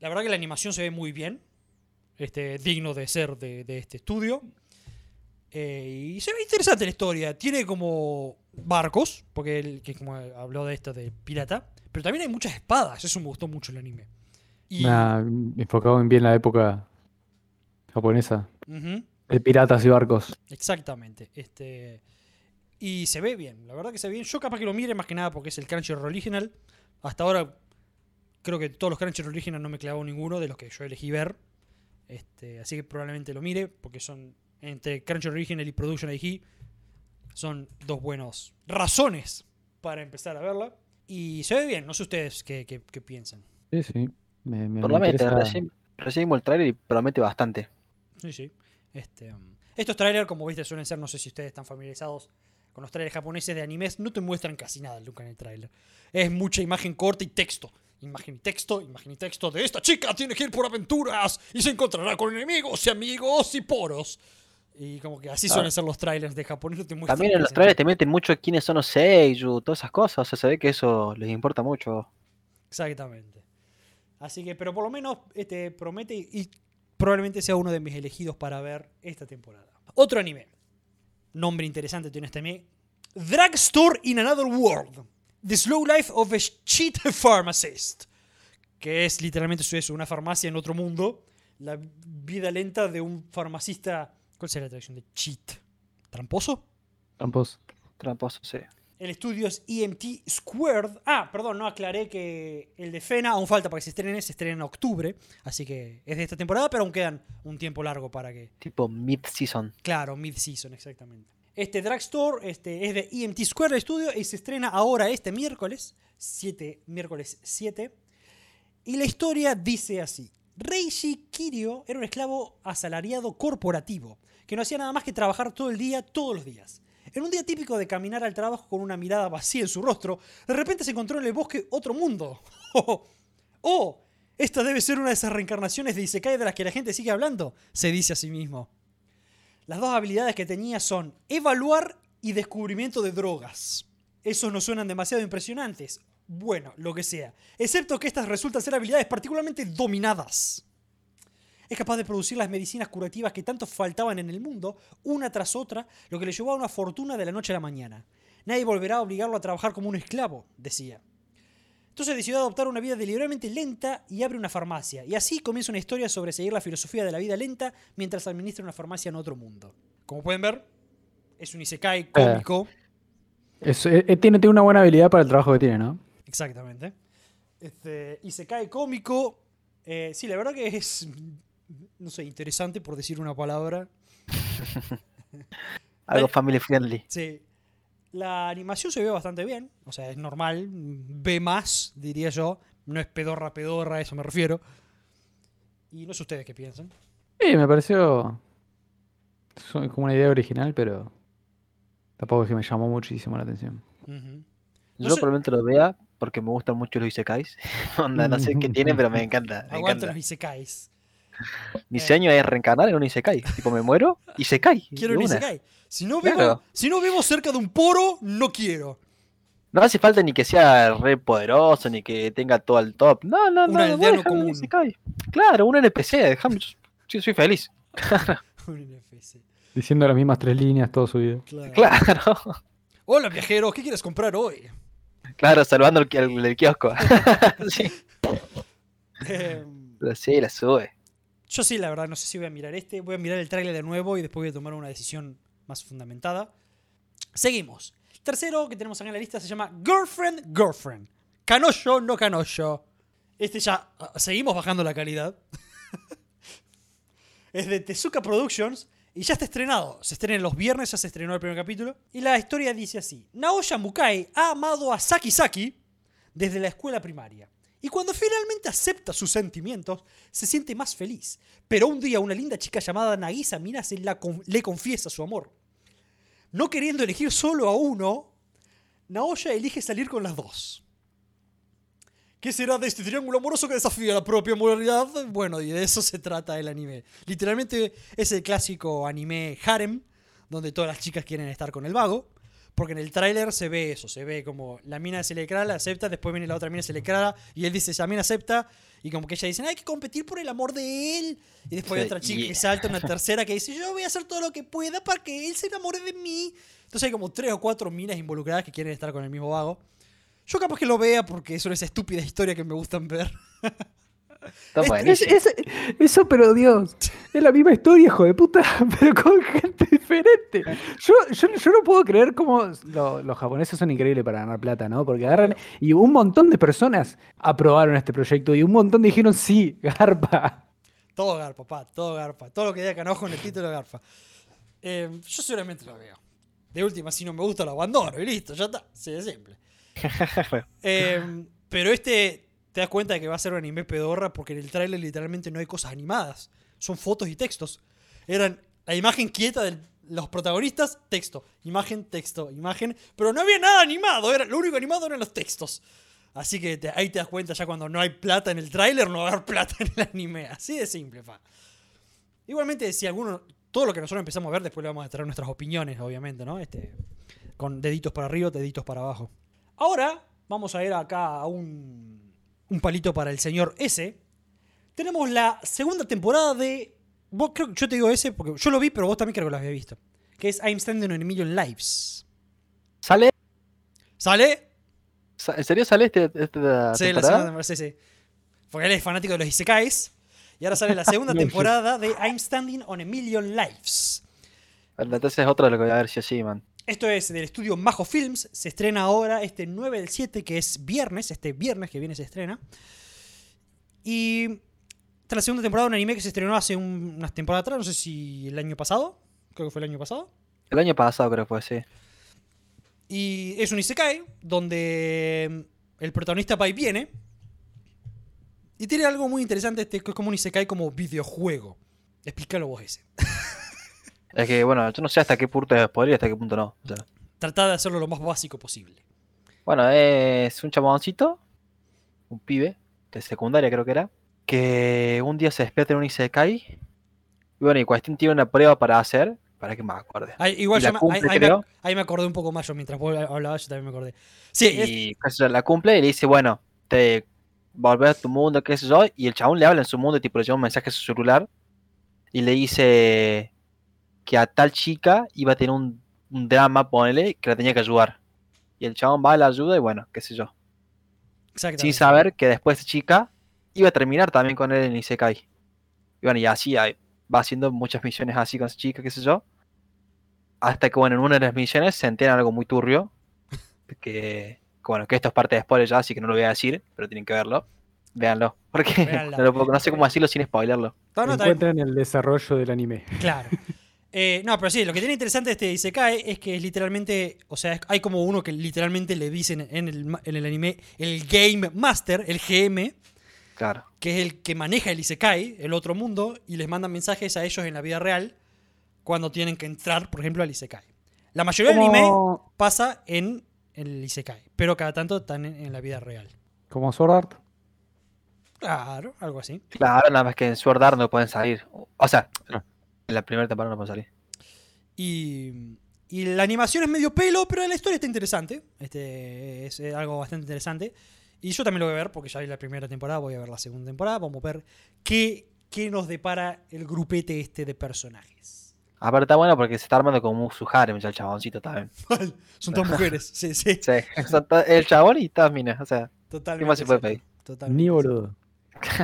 La verdad que la animación se ve muy bien, este, digno de ser de, de este estudio. Eh, y se ve interesante la historia. Tiene como barcos, porque él, que como habló de esto de pirata, pero también hay muchas espadas. Eso me gustó mucho el anime. Y, enfocado en bien la época japonesa. Ujú. De piratas y barcos. Exactamente. Este, y se ve bien, la verdad que se ve bien. Yo capaz que lo mire más que nada porque es el Crunchyroll Original. Hasta ahora creo que todos los Crunchyroll Original no me clavó ninguno de los que yo elegí ver. Este, así que probablemente lo mire porque son entre Crunchyroll Original y Production IG son dos buenas razones para empezar a verla. Y se ve bien, no sé ustedes qué, qué- qué piensan. Sí, sí. Me, me- Promete, recién, recién vimos el trailer y promete bastante. Sí, sí. Este, um, estos trailers, como viste, suelen ser, no sé si ustedes están familiarizados con los trailers japoneses de animes, no te muestran casi nada nunca en el trailer. Es mucha imagen corta y texto. Imagen y texto, imagen y texto de esta chica tiene que ir por aventuras y se encontrará con enemigos y amigos y poros. Y como que así Ah. suelen ser los trailers de japonés, no te También en los trailers te meten mucho quiénes son los seiyuu, todas esas cosas. O sea, se ve que eso les importa mucho. Exactamente. Así que, pero por lo menos este, promete y probablemente sea uno de mis elegidos para ver esta temporada. Otro anime. Nombre interesante tiene este anime. Drugstore in Another World. The Slow Life of a Cheat Pharmacist. Que es literalmente eso, es una farmacia en otro mundo. La vida lenta de un farmacista. ¿Cuál sería la traducción de cheat? ¿Tramposo? Campos. Tramposo, sí. El estudio es EMT Squared. Ah, perdón, no aclaré que el de Fena aún falta para que se estrene, se estrena en octubre. Así que es de esta temporada, pero aún quedan un tiempo largo para que. Tipo mid-season. Claro, mid-season, exactamente. Este Drugstore este, es de EMT Squared Studio y se estrena ahora este miércoles, 7, miércoles 7. Y la historia dice así. Reishi Kirio era un esclavo asalariado corporativo, que no hacía nada más que trabajar todo el día, todos los días. En un día típico de caminar al trabajo con una mirada vacía en su rostro, de repente se encontró en el bosque otro mundo. ¡Oh! Esta debe ser una de esas reencarnaciones de Isekai de las que la gente sigue hablando, se dice a sí mismo. Las dos habilidades que tenía son evaluar y descubrimiento de drogas. Esos no suenan demasiado impresionantes. Bueno, lo que sea. Excepto que estas resultan ser habilidades particularmente dominadas. Es capaz de producir las medicinas curativas que tanto faltaban en el mundo, una tras otra, lo que le llevó a una fortuna de la noche a la mañana. Nadie volverá a obligarlo a trabajar como un esclavo, decía. Entonces decidió adoptar una vida deliberadamente lenta y abre una farmacia. Y así comienza una historia sobre seguir la filosofía de la vida lenta mientras administra una farmacia en otro mundo. Como pueden ver, es un isekai cómico. Es- eh, eh, tiene, tiene una buena habilidad para el trabajo que tiene, ¿no? Exactamente. Este, isekai cómico. eh, sí, la verdad que es, no sé, interesante por decir una palabra. Algo family friendly. Sí. La animación se ve bastante bien. O sea, es normal. Ve más, diría yo. No es pedorra, pedorra, a eso me refiero. Y no sé ustedes qué piensan. Sí, me pareció como una idea original, pero tampoco es que me llamó muchísimo la atención. Ujú. Yo No sé- probablemente lo vea porque me gustan mucho los isekais. Onda, no sé qué tiene, pero me encanta. Me Aguanten encanta. los isekais. Mi Eh. sueño es reencarnar en un isekai. Tipo, me muero y se cae. Quiero un isekai. Si no, vivo, Claro. si no vivo cerca de un poro, no quiero. No hace falta ni que sea re poderoso, ni que tenga todo al top. No, no, Un no. aldeano un común. isekai. Claro, un NPC. Déjame. Yo soy feliz. Un NFC. Diciendo las mismas tres líneas toda su vida. Claro. Claro. Hola viajero, ¿qué quieres comprar hoy? Claro, salvando el, el- el kiosco. sí. Em, Pero sí, la sube. Yo sí, la verdad, no sé si voy a mirar este. Voy a mirar el tráiler de nuevo y después voy a tomar una decisión más fundamentada. Seguimos. Tercero que tenemos acá en la lista se llama Girlfriend, Girlfriend. Canoyo, no canoyo. Este ya. ah, Seguimos bajando la calidad. es de Tezuka Productions Y ya está estrenado. Se estrena los viernes, ya se estrenó el primer capítulo. Y la historia dice así. Naoya Mukai ha amado a Saki Saki desde la escuela primaria. Y cuando finalmente acepta sus sentimientos, se siente más feliz. Pero un día una linda chica llamada Nagisa Minase le confiesa su amor. No queriendo elegir solo a uno, Naoya elige salir con las dos. ¿Qué será de este triángulo amoroso que desafía la propia moralidad? Bueno, y de eso se trata el anime. Literalmente es el clásico anime harem, donde todas las chicas quieren estar con el vago. Porque en el tráiler se ve eso, se ve como la mina se le clara, la acepta, después viene la otra mina se le clara y él dice, también acepta, y como que ella dice, hay que competir por el amor de él. Y después hay otra chica y- que salta, una tercera que dice, yo voy a hacer todo lo que pueda para que él se enamore de mí. Entonces hay como tres o cuatro minas involucradas que quieren estar con el mismo vago. Yo capaz que lo vea porque son esas estúpidas historias que me gustan ver. Está Es- buenísimo. Es- es- eso, pero Dios, es la misma historia, hijo de puta, pero con gente diferente. Yo, yo, yo no puedo creer cómo lo- los japoneses son increíbles para ganar plata, ¿no? Porque agarran y un montón de personas aprobaron este proyecto y un montón dijeron sí, garpa. Todo garpa, papá, todo garpa. Todo lo que diga canojo en el título garpa. Eh, yo seguramente lo veo. De última, si no me gusta, lo abandono y listo, ya está. Sí, es simple. Eh, pero este, te das cuenta de que va a ser un anime pedorra porque en el tráiler literalmente no hay cosas animadas. Son fotos y textos. Eran la imagen quieta de los protagonistas, texto. Imagen, texto, imagen. Pero no había nada animado. Era, lo único animado eran los textos. Así que ahí te das cuenta ya cuando no hay plata en el tráiler, no va a haber plata en el anime. Así de simple, fa. Igualmente, si alguno... Todo lo que nosotros empezamos a ver, después le vamos a traer nuestras opiniones, obviamente, ¿no? Este, con deditos para arriba, deditos para abajo. Ahora vamos a ir acá a un, un palito para el señor S. Tenemos la segunda temporada de. Vos creo que yo te digo ese porque yo lo vi, pero vos también creo que lo habías visto. Que es I'm Standing on a Million Lives. ¿Sale? ¿Sale? Sa- ¿En serio sale este, esta Sí, la temporada? segunda temporada, sí, sí. Porque él es fanático de los Isekais. Y ahora sale la segunda temporada de I'm Standing on a Million Lives. Entonces es otro de lo que voy a ver si así, man. Esto es del estudio Majo Films. Se estrena ahora este 9 del 7, que es viernes. Este viernes que viene se estrena. Y esta es la segunda temporada de un anime que se estrenó hace un- unas temporadas atrás. No sé si el año pasado. Creo que fue el año pasado. El año pasado creo que fue, sí. Y es un Isekai donde el protagonista va y viene. Y tiene algo muy interesante, este, que es como un Isekai como videojuego. Explícalo vos ese. Es que, bueno, yo no sé hasta qué punto es spoiler y hasta qué punto no. O sea, Tratá de hacerlo lo más básico posible. bueno, es un chaboncito, un pibe, de secundaria creo que era, que un día se despierta en un Isekai. Y bueno, y cuestión tiene una prueba para hacer, para que me acuerde. Ahí, igual yo me- cumple, ahí, ahí me, ahí me acordé un poco más yo mientras vos hablabas, yo también me acordé. Sí, es- Y yo, la cumple y le dice, bueno, te volvés a tu mundo, qué sé yo. Y el chabón le habla en su mundo, tipo le lleva un mensaje a su celular. Y le dice que a tal chica iba a tener un, un drama, ponele, que la tenía que ayudar. Y el chabón va a la ayuda y bueno, qué sé yo. Sin saber que después esa chica iba a terminar también con él en Isekai. Y bueno, y así va haciendo muchas misiones así con esa chica, qué sé yo. Hasta que, bueno, en una de las misiones se entera algo muy turbio. Que, que, bueno, que esto es parte de spoiler ya, así que no lo voy a decir, pero tienen que verlo. Véanlo. Porque no, lo puedo- no sé cómo decirlo sin spoilerlo. No. Encuentran el desarrollo del anime. Claro. Eh, no, pero sí, lo que tiene interesante de este Isekai es que es literalmente, o sea, es- hay como uno que literalmente le dicen en el, en el anime el Game Master, el GM, Claro. que es el que maneja el Isekai, el otro mundo, y les mandan mensajes a ellos en la vida real cuando tienen que entrar, por ejemplo, al Isekai. La mayoría del anime pasa en el Isekai, pero cada tanto están en, en la vida real. como Sword Art. Claro, algo así. Claro, nada más que en Sword Art no pueden salir. O sea, en la primera temporada no pueden salir. Y, y la animación es medio pelo, pero la historia está interesante. Este, es algo bastante interesante. Y yo también lo voy a ver porque ya vi la primera temporada, voy a ver la segunda temporada. Vamos a ver qué, qué nos depara el grupete este de personajes. Aparte está bueno porque se está armando como su harem ya el chaboncito también. Son todas mujeres, sí, sí. Sí, el chabón y todas minas. O sea, Totalmente. ¿qué más se puede pedir? totalmente Ni boludo.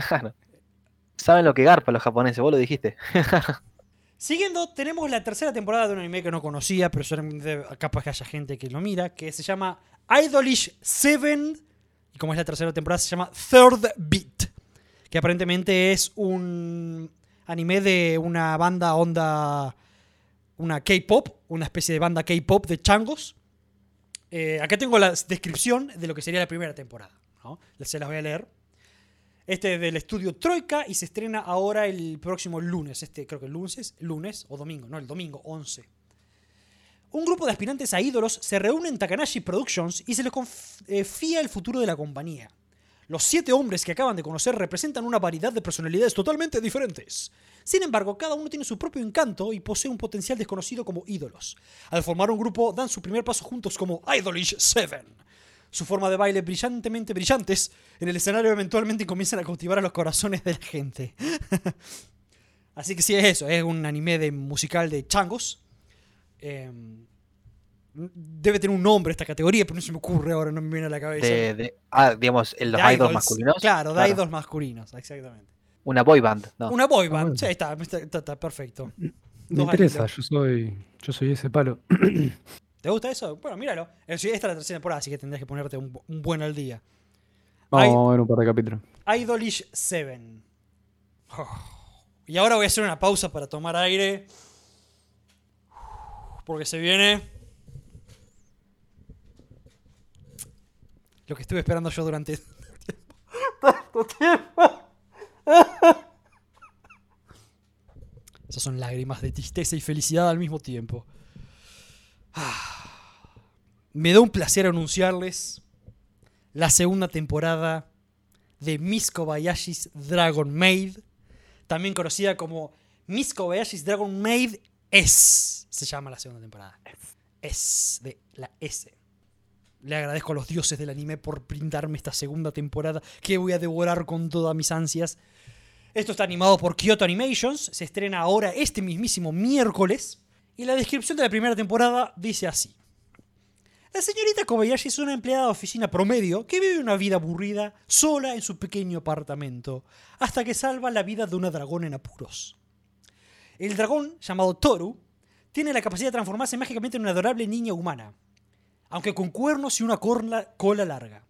Claro. Saben lo que garpa los japoneses, vos lo dijiste. Siguiendo, tenemos la tercera temporada de un anime que no conocía, pero solamente capaz que haya gente que lo mira, que se llama Idolish 7, y como es la tercera temporada, se llama Third Beat, que aparentemente es un anime de una banda onda una K-pop, una especie de banda K-pop de changos. Eh, acá tengo la descripción de lo que sería la primera temporada. Se las voy a leer. Este es del estudio Troika y se estrena ahora el próximo lunes. Este creo que el lunes, lunes o domingo, no, el domingo 11. Un grupo de aspirantes a ídolos se reúne en Takanashi Productions y se les confía el futuro de la compañía. Los siete hombres que acaban de conocer representan una variedad de personalidades totalmente diferentes. Sin embargo, cada uno tiene su propio encanto y posee un potencial desconocido como ídolos. Al formar un grupo, dan su primer paso juntos como Idolish Seven. Su forma de baile brillantemente brillantes en el escenario eventualmente comienzan a cautivar a los corazones de la gente. Así que sí, es eso, es un anime de musical de changos. Em, debe tener un nombre esta categoría, pero no se me ocurre ahora, no me viene a la cabeza. De, de- ah, digamos, el- los De idols masculinos. Claro, de Claro. idols masculinos, exactamente. Una boy band. No. Una boy band, bueno. sí, está, está, está- está perfecto. Me Dos interesa, yo soy, yo soy ese palo. ¿Te gusta eso? Bueno, míralo. Eh, Esta es la tercera temporada, así que tendrás que ponerte un, un buen al día. Vamos Ay. a ver un par de capítulos. Idolish 7. Y ahora voy a hacer una pausa para tomar aire. Porque se viene. Lo que estuve esperando yo durante tanto tiempo. Esas son lágrimas de tristeza y felicidad al mismo tiempo. Ah. Me da un placer anunciarles la segunda temporada de Miss Kobayashi's Dragon Maid, también conocida como Miss Kobayashi's Dragon Maid S, se llama la segunda temporada. S, de la S. Le agradezco a los dioses del anime por brindarme esta segunda temporada que voy a devorar con todas mis ansias. Esto está animado por Kyoto Animations, se estrena ahora este mismísimo miércoles y la descripción de la primera temporada dice así. La señorita Kobayashi es una empleada de oficina promedio que vive una vida aburrida sola en su pequeño apartamento, hasta que salva la vida de una dragón en apuros. El dragón, llamado Toru, tiene la capacidad de transformarse mágicamente en una adorable niña humana, aunque con cuernos y una cola larga,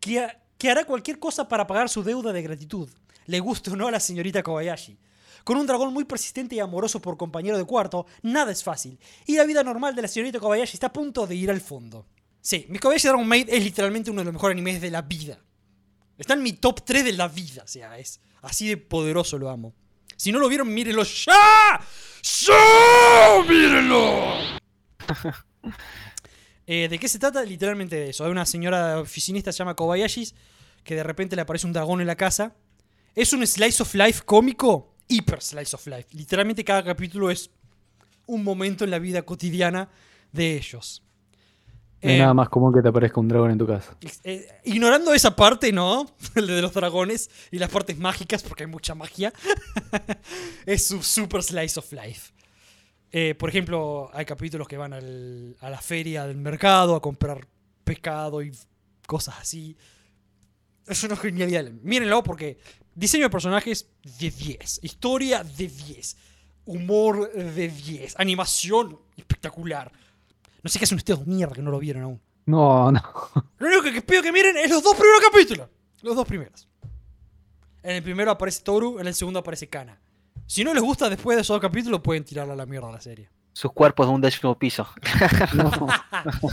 que hará cualquier cosa para pagar su deuda de gratitud, le guste o no a la señorita Kobayashi. Con un dragón muy persistente y amoroso por compañero de cuarto, nada es fácil. Y la vida normal de la señorita Kobayashi está a punto de ir al fondo. Sí, mi Kobayashi Dragon Maid es literalmente uno de los mejores animes de la vida. Está en mi top 3 de la vida. O sea, es así de poderoso lo amo. Si no lo vieron, mírenlo ya. ¡Ya! ¡Mírenlo! Eh, ¿De qué se trata? Literalmente de eso. Hay una señora oficinista se llama Kobayashi que de repente le aparece un dragón en la casa. Es un slice of life cómico, hiper slice of life. Literalmente cada capítulo es un momento en la vida cotidiana de ellos. No Eh, nada más común que te aparezca un dragón en tu casa. eh, ignorando esa parte, ¿no? El de los dragones y las partes mágicas, porque hay mucha magia. es su super slice of life. Eh, por ejemplo, hay capítulos que van al- a la feria del mercado a comprar pescado y cosas así. Es una genialidad. Mírenlo porque diseño de personajes de 10. Historia de 10. Humor de 10. Animación espectacular. No sé qué hacen ustedes mierda que no lo vieron aún. No, no. Lo único que pido que miren es los dos primeros capítulos. Los dos primeros. En el primero aparece Toru, en el segundo aparece Kana. Si no les gusta después de esos dos capítulos, pueden tirarla a la mierda a la serie. Sus cuerpos de un décimo piso. no.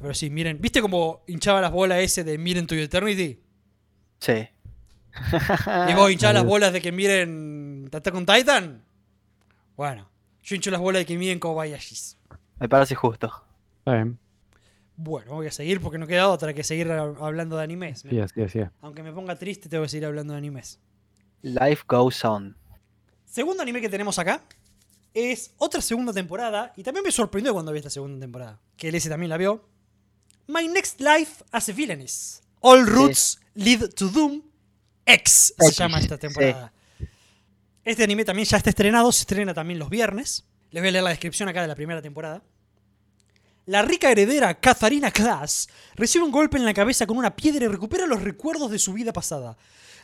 Pero sí, miren. ¿Viste cómo hinchaba las bolas ese de Miren to Eternity? Sí. ¿Y vos hinchás las bolas de que miren Attack on Titan? Bueno, yo hincho las bolas de que miren Kobayashis. Me parece justo. Está bien. Bueno, voy a seguir porque no queda otra que seguir hab- hablando de animes. Sí, así, así. Aunque me ponga triste, tengo que seguir hablando de animes. Life goes on. Segundo anime que tenemos acá es otra segunda temporada. Y también me sorprendió cuando vi esta segunda temporada. Que el ese también la vio. My Next Life as a Villainess. All Roots Lead to Doom. X se llama esta sí. temporada. Este anime también ya está estrenado. Se estrena también los viernes. Les voy a leer la descripción acá de la primera temporada. La rica heredera Katharina Klaas recibe un golpe en la cabeza con una piedra y recupera los recuerdos de su vida pasada.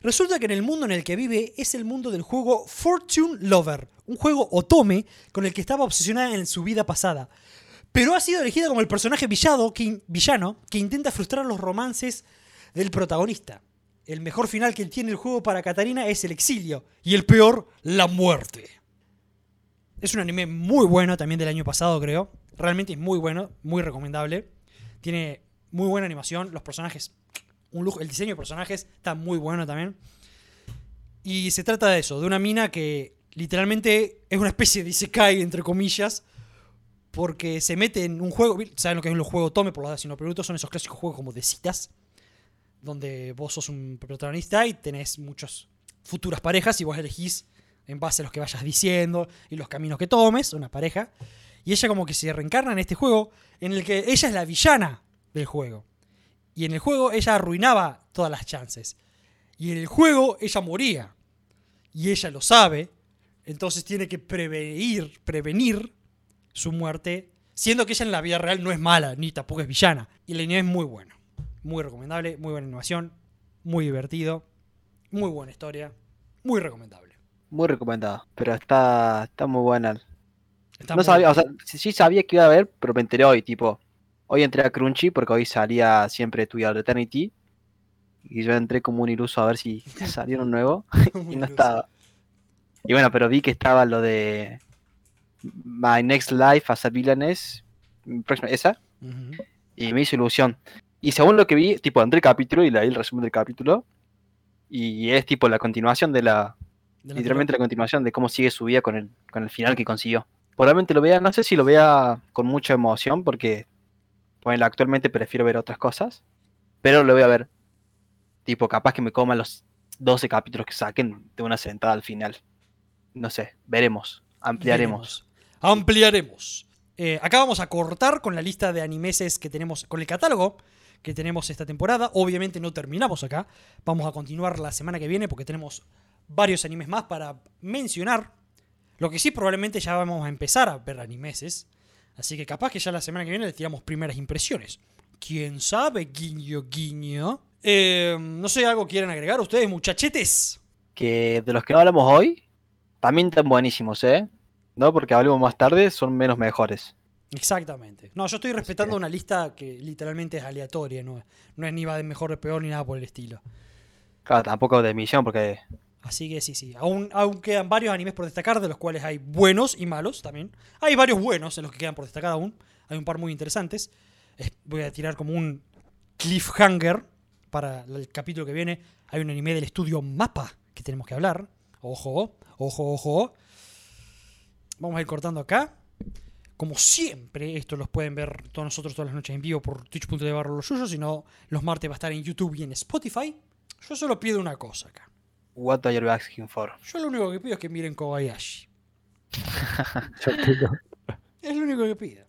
Resulta que en el mundo en el que vive es el mundo del juego Fortune Lover, un juego otome con el que estaba obsesionada en su vida pasada. Pero ha sido elegida como el personaje villado que in- villano que intenta frustrar los romances del protagonista. El mejor final que tiene el juego para Katarina es el exilio y el peor, la muerte. Es un anime muy bueno también del año pasado, creo. Realmente es muy bueno, muy recomendable. Tiene muy buena animación, los personajes, un lujo, el diseño de personajes está muy bueno también. Y se trata de eso, de una mina que literalmente es una especie de Isekai, entre comillas, porque se mete en un juego, ¿saben lo que es un juego Tome por los brutos Son esos clásicos juegos como de citas, donde vos sos un protagonista y tenés muchas futuras parejas y vos elegís en base a los que vayas diciendo y los caminos que tomes, una pareja. Y ella como que se reencarna en este juego en el que ella es la villana del juego. Y en el juego ella arruinaba todas las chances. Y en el juego ella moría. Y ella lo sabe. Entonces tiene que prevenir, prevenir su muerte. Siendo que ella en la vida real no es mala, ni tampoco es villana. Y la línea es muy buena. Muy recomendable, muy buena animación, muy divertido, muy buena historia, muy recomendable. Muy recomendado, pero está, está muy buena. no sabía, o sea, sí, sabía que iba a haber, pero me enteré hoy, tipo, hoy entré a Crunchy porque hoy salía siempre Tu Eternity y yo entré como un iluso a ver si salió un nuevo y no estaba. Y bueno, pero vi que estaba lo de My Next Life as a Villainess, esa, y me hizo ilusión. Y según lo que vi, tipo, entré el capítulo y leí el resumen del capítulo, y es tipo la continuación de la, literalmente la continuación de cómo sigue su vida con el, con el final que consiguió. Probablemente lo vea, no sé si lo vea con mucha emoción, porque bueno, actualmente prefiero ver otras cosas, pero lo voy a ver. Tipo, capaz que me coman los 12 capítulos que saquen de una sentada al final. No sé, veremos, ampliaremos. Ampliaremos. Eh, acá vamos a cortar con la lista de animeses que tenemos, con el catálogo que tenemos esta temporada. Obviamente no terminamos acá. Vamos a continuar la semana que viene porque tenemos varios animes más para mencionar. Lo que sí, probablemente ya vamos a empezar a ver animeses. Así que capaz que ya la semana que viene le tiramos primeras impresiones. ¿Quién sabe? Guiño, guiño. Eh, no sé, ¿algo quieren agregar ustedes, muchachetes? Que de los que hablamos hoy, también están buenísimos, ¿eh? No porque hablemos más tarde, son menos mejores. Exactamente. No, yo estoy respetando una lista que literalmente es aleatoria, no, no es ni va de mejor de peor ni nada por el estilo. Claro, tampoco de emisión porque Así que sí, sí. Aún, quedan varios animes por destacar, de los cuales hay buenos y malos también. Hay varios buenos en los que quedan por destacar aún. Hay un par muy interesantes. voy a tirar como un cliffhanger para el capítulo que viene. Hay un anime del estudio Mapa que tenemos que hablar. Ojo, ojo, ojo. Vamos a ir cortando acá. Como siempre, esto los pueden ver todos nosotros todas las noches en vivo por twitch.tv barro los suyos. Si no, los martes va a estar en YouTube y en Spotify. Yo solo pido una cosa acá. What are you asking for? Yo lo único que pido es que miren Kobayashi. es lo único que pido.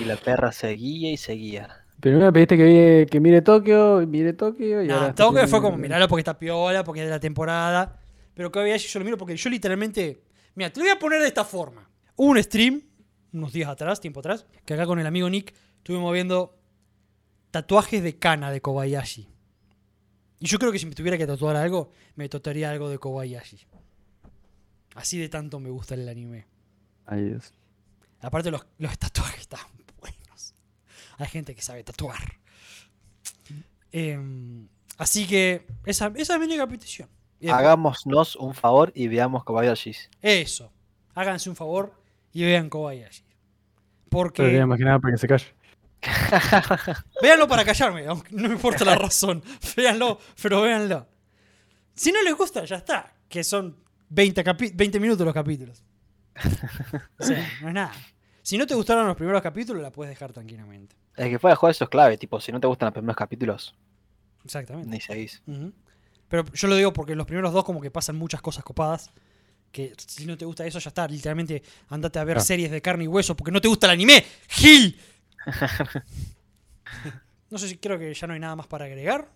Y la perra seguía y seguía. Pero me pediste que, que mire Tokio, mire Tokio y ahora Tokio fue como mirarlo porque está piola, porque es de la temporada. Pero Kobayashi yo lo miro porque yo literalmente. Mira, te lo voy a poner de esta forma. Hubo un stream, unos días atrás, tiempo atrás, que acá con el amigo Nick estuvimos viendo tatuajes de cana de Kobayashi. Y yo creo que si me tuviera que tatuar algo, me tatuaría algo de Kobayashi. Así de tanto me gusta el anime. Dios. Aparte, los, los tatuajes están buenos. Hay gente que sabe tatuar. Em, así que esa, esa es mi única petición. Hagámonos un favor y veamos Kobayashi. Eso. Háganse un favor y vean Kobayashi. Porque. Pero más que nada para que se calle. véanlo para callarme, aunque no me importa la razón. Véanlo, pero véanlo. Si no les gusta, ya está. Que son 20, 20 minutos los capítulos. O sea, no es nada. Si no te gustaron los primeros capítulos, la puedes dejar tranquilamente. Es que fuera de juego eso es clave, tipo, si no te gustan los primeros capítulos. Exactamente. Ni seguís. Pero yo lo digo porque los primeros dos como que pasan muchas cosas copadas. Que si no te gusta eso, ya está. Literalmente andate a ver series de carne y hueso porque no te gusta el anime. ¡Gil! no sé si creo que ya no hay nada más para agregar.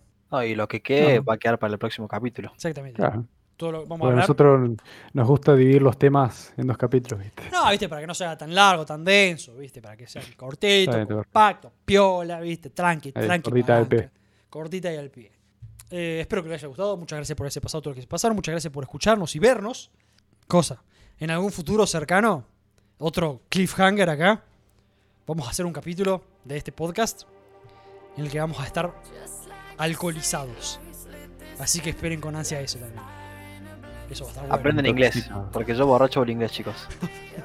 y lo que quede va a quedar para el próximo capítulo. Exactamente. vamos a nosotros nos gusta dividir los temas en dos capítulos, ¿viste? No, ¿viste? Para que no sea tan largo, tan denso, ¿viste? Para que sea cortito, compacto, piola, ¿viste? Tranqui, tranqui. Cortita al pie. Cortita y al pie. Eh, espero que les haya gustado. Muchas gracias por ese pasado, todo lo que se pasaron. Muchas gracias por escucharnos y vernos. Cosa, en algún futuro cercano, otro cliffhanger acá vamos a hacer un capítulo de este podcast en el que vamos a estar alcoholizados. Así que esperen con ansia eso también. Eso va a estar bueno. Aprenden inglés, porque yo borracho hablo inglés, chicos.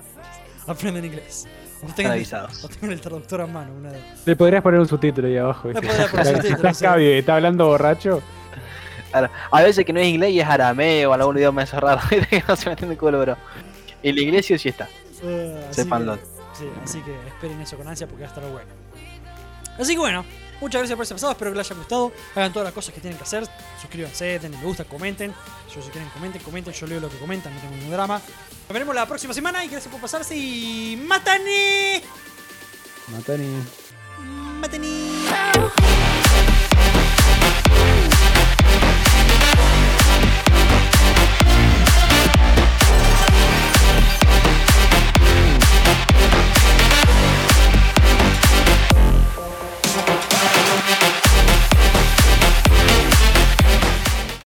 Aprenden inglés. O Están tengan, avisados. o tengan el traductor a mano. Una de... Le podrías poner un subtítulo ahí abajo. Le ¿viste? podría poner sí. Cabi, está hablando borracho. A veces que no es inglés y es arameo o algún idioma esos raro, que no se me entiende culo, pero el inglés sí está. Así Sépanlo. que- Sí, así que esperen eso con ansia porque va a estar bueno. Así que bueno, muchas gracias por ese pasado, espero que les haya gustado. Hagan todas las cosas que tienen que hacer. Suscríbanse, denle me gusta, comenten. Yo si quieren comenten, comenten, yo leo lo que comentan, no tengo ningún drama. Nos veremos la próxima semana y gracias por pasarse y ¡Matane! Matani. ¡Matani! Oh.